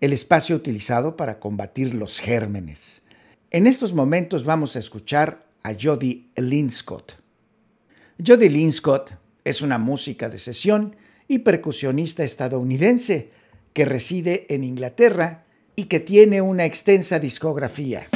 el espacio utilizado para combatir los gérmenes. En estos momentos vamos a escuchar a Jody Linscott. Jody Linscott es una música de sesión y percusionista estadounidense que reside en Inglaterra y que tiene una extensa discografía.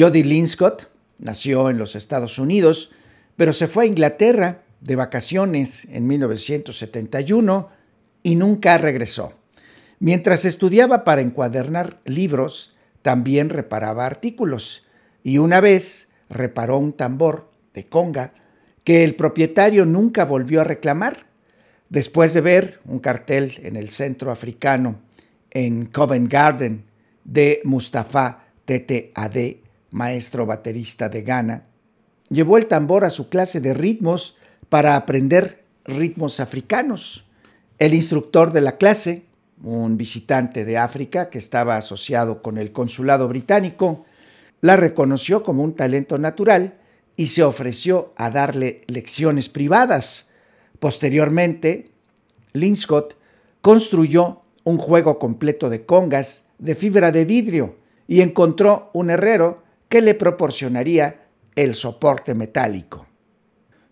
Jody Linscott nació en los Estados Unidos, pero se fue a Inglaterra de vacaciones en 1971 y nunca regresó. Mientras estudiaba para encuadernar libros, también reparaba artículos y una vez reparó un tambor de conga que el propietario nunca volvió a reclamar. Después de ver un cartel en el centro africano en Covent Garden de Mustafa Tete Ade, maestro baterista de Ghana, llevó el tambor a su clase de ritmos para aprender ritmos africanos. El instructor de la clase, un visitante de África que estaba asociado con el consulado británico, la reconoció como un talento natural y se ofreció a darle lecciones privadas. Posteriormente, Linscott construyó un juego completo de congas de fibra de vidrio y encontró un herrero que le proporcionaría el soporte metálico.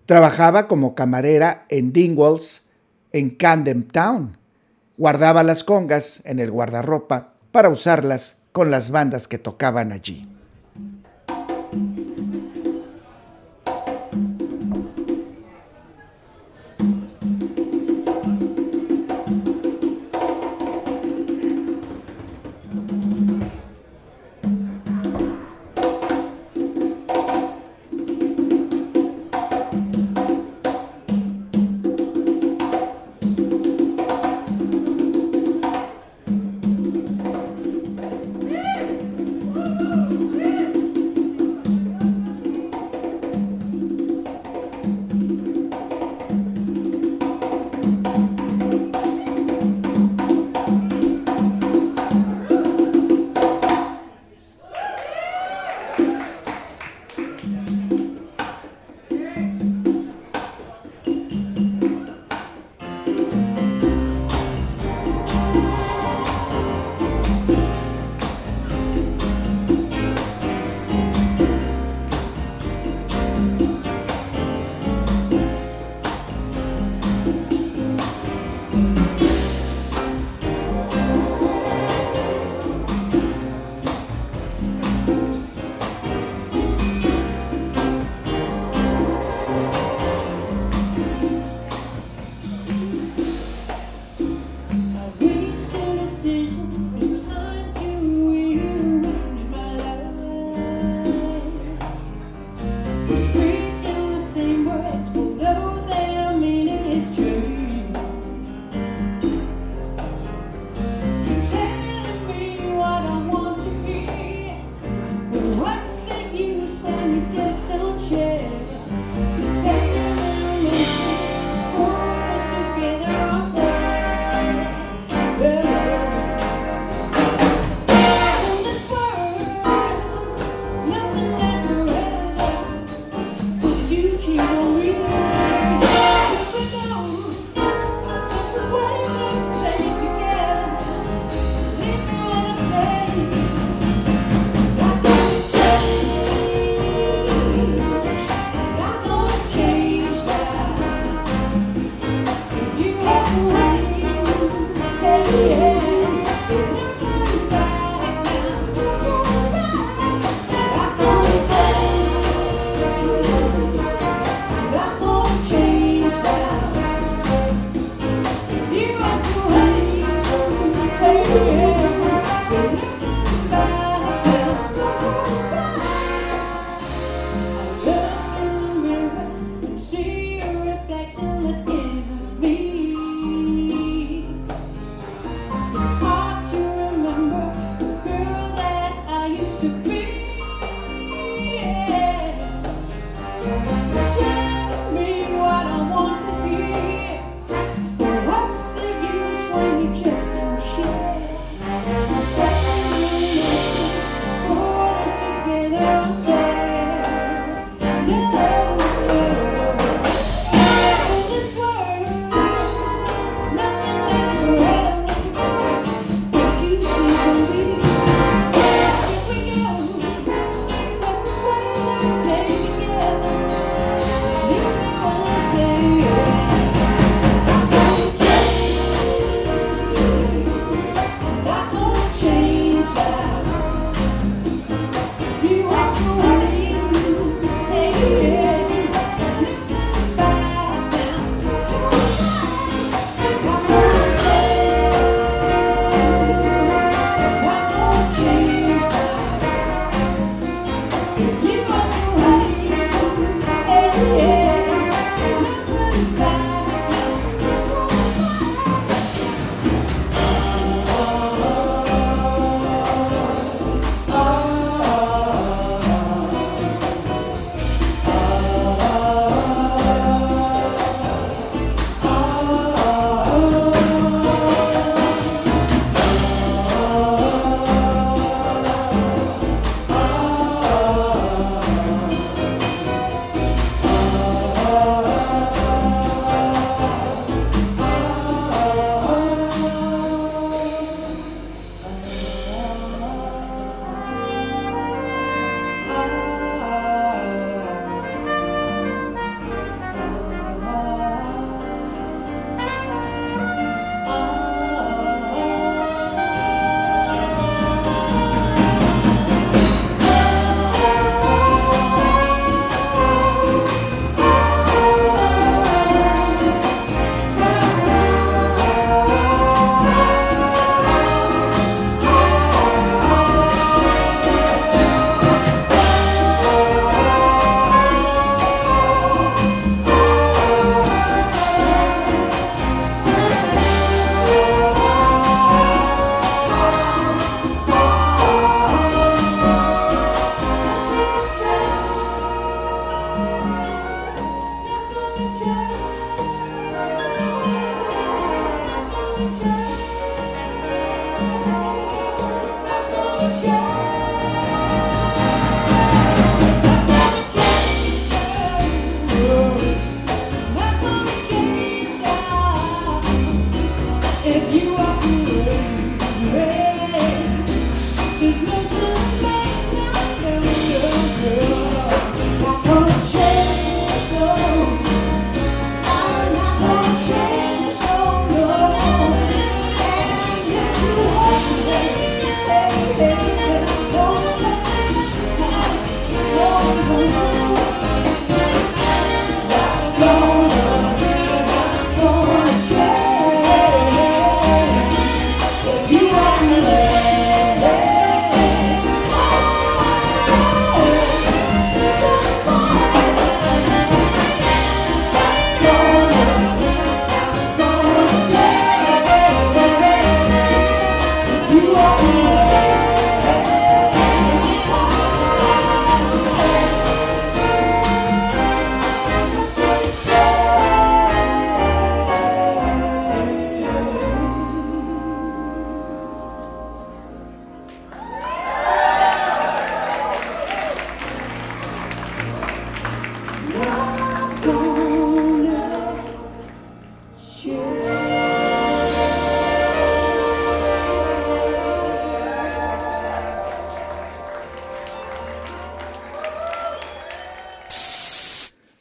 Trabajaba como camarera en Dingwalls, en Camden Town. Guardaba las congas en el guardarropa para usarlas con las bandas que tocaban allí.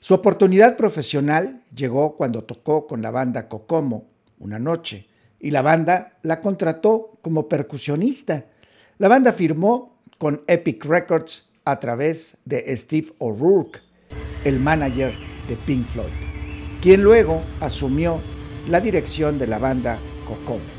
Su oportunidad profesional llegó cuando tocó con la banda Kokomo una noche y la banda la contrató como percusionista. La banda firmó con Epic Records a través de Steve O'Rourke, el manager de Pink Floyd, quien luego asumió la dirección de la banda Kokomo.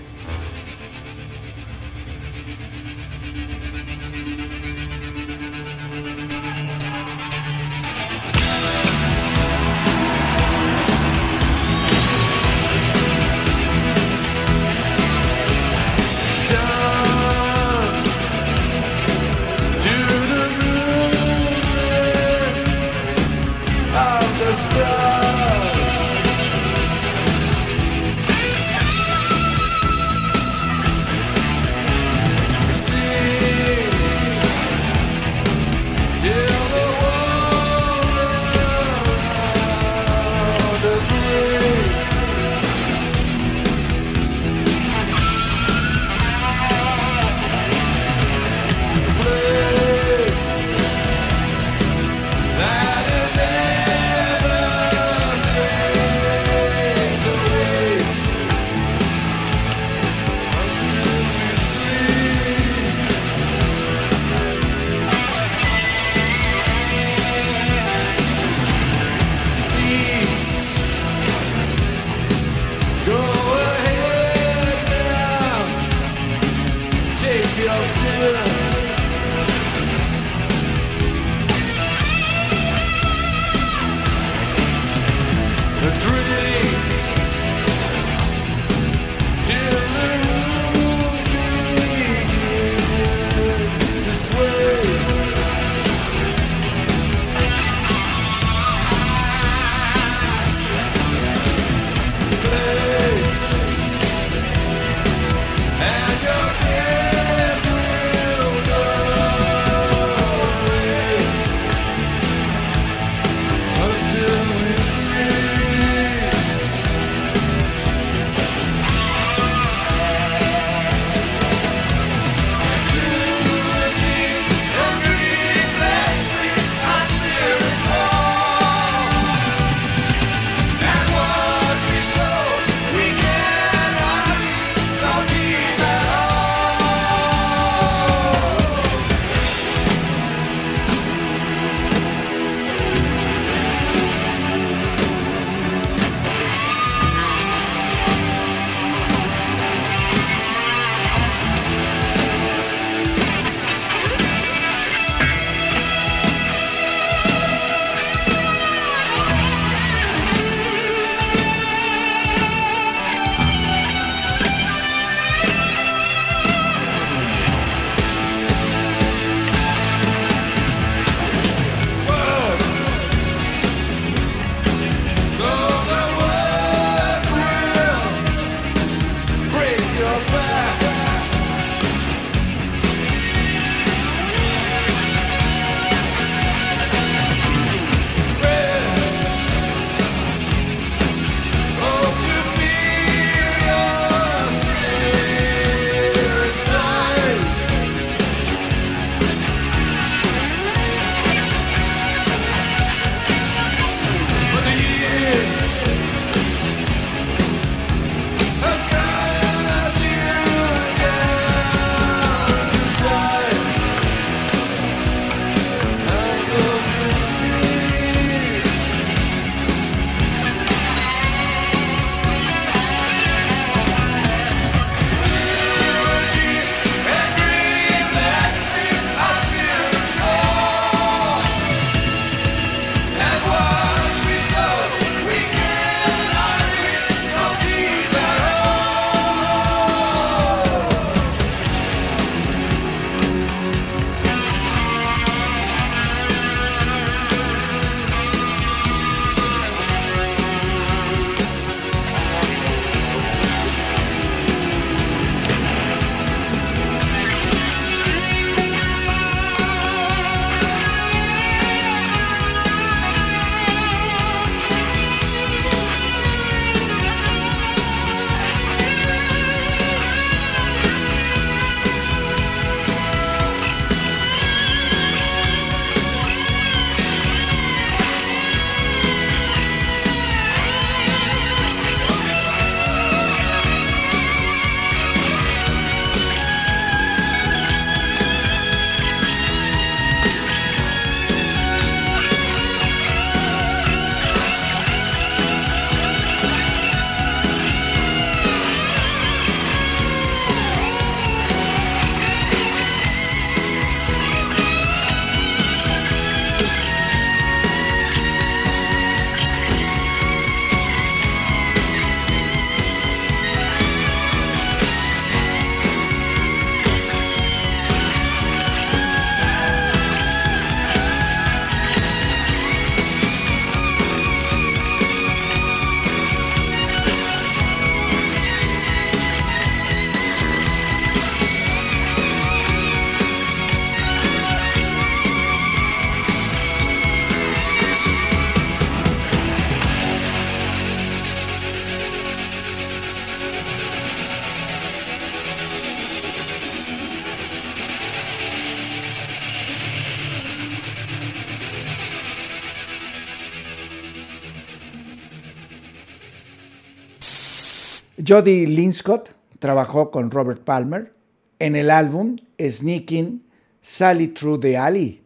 Jody Linscott trabajó con Robert Palmer en el álbum Sneaking Sally Through the Alley.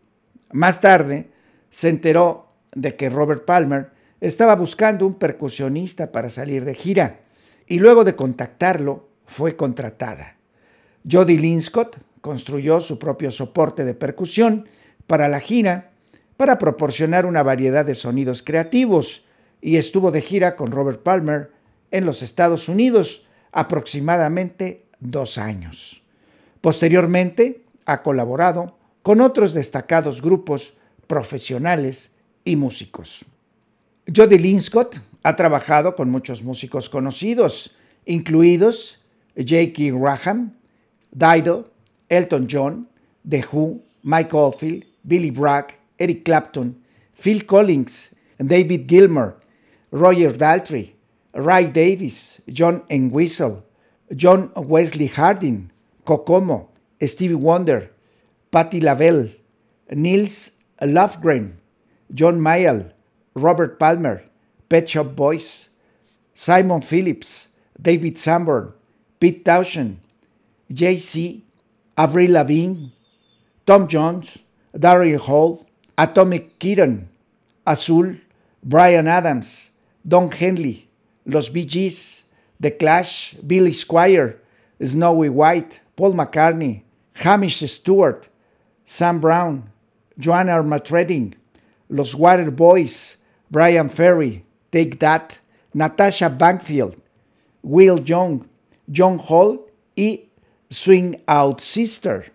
Más tarde se enteró de que Robert Palmer estaba buscando un percusionista para salir de gira y luego de contactarlo fue contratada. Jody Linscott construyó su propio soporte de percusión para la gira para proporcionar una variedad de sonidos creativos y estuvo de gira con Robert Palmer en los Estados Unidos aproximadamente dos años. Posteriormente ha colaborado con otros destacados grupos profesionales y músicos. Jody Linscott ha trabajado con muchos músicos conocidos, incluidos J.K. Graham, Dido, Elton John, The Who, Mike Oldfield, Billy Bragg, Eric Clapton, Phil Collins, David Gilmour, Roger Daltrey, Ray Davis, John Entwistle, John Wesley Harding, Kokomo, Stevie Wonder, Patti LaBelle, Nils Lofgren, John Mayall, Robert Palmer, Pet Shop Boys, Simon Phillips, David Sanborn, Pete Townshend, Jay-Z, Avril Lavigne, Tom Jones, Daryl Hall, Atomic Kitten, Azul, Brian Adams, Don Henley, Los Bee Gees, The Clash, Billy Squire, Snowy White, Paul McCartney, Hamish Stewart, Sam Brown, Joanna Armatrading, Los Water Boys, Brian Ferry, Take That, Natasha Bankfield, Will Young, John Hall y Swing Out Sister.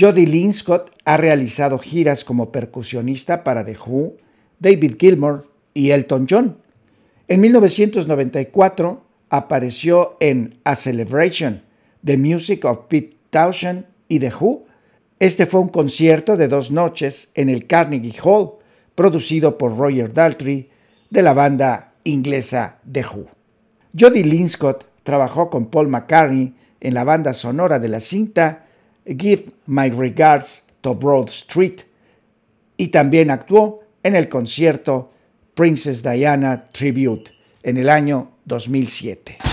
Jody Linscott ha realizado giras como percusionista para The Who, David Gilmour y Elton John. En 1994 apareció en A Celebration, The Music of Pete Townshend y The Who. Este fue un concierto de dos noches en el Carnegie Hall, producido por Roger Daltrey de la banda inglesa The Who. Jody Linscott trabajó con Paul McCartney en la banda sonora de la cinta Give My Regards to Broad Street y también actuó en el concierto Princess Diana Tribute en el año 2007.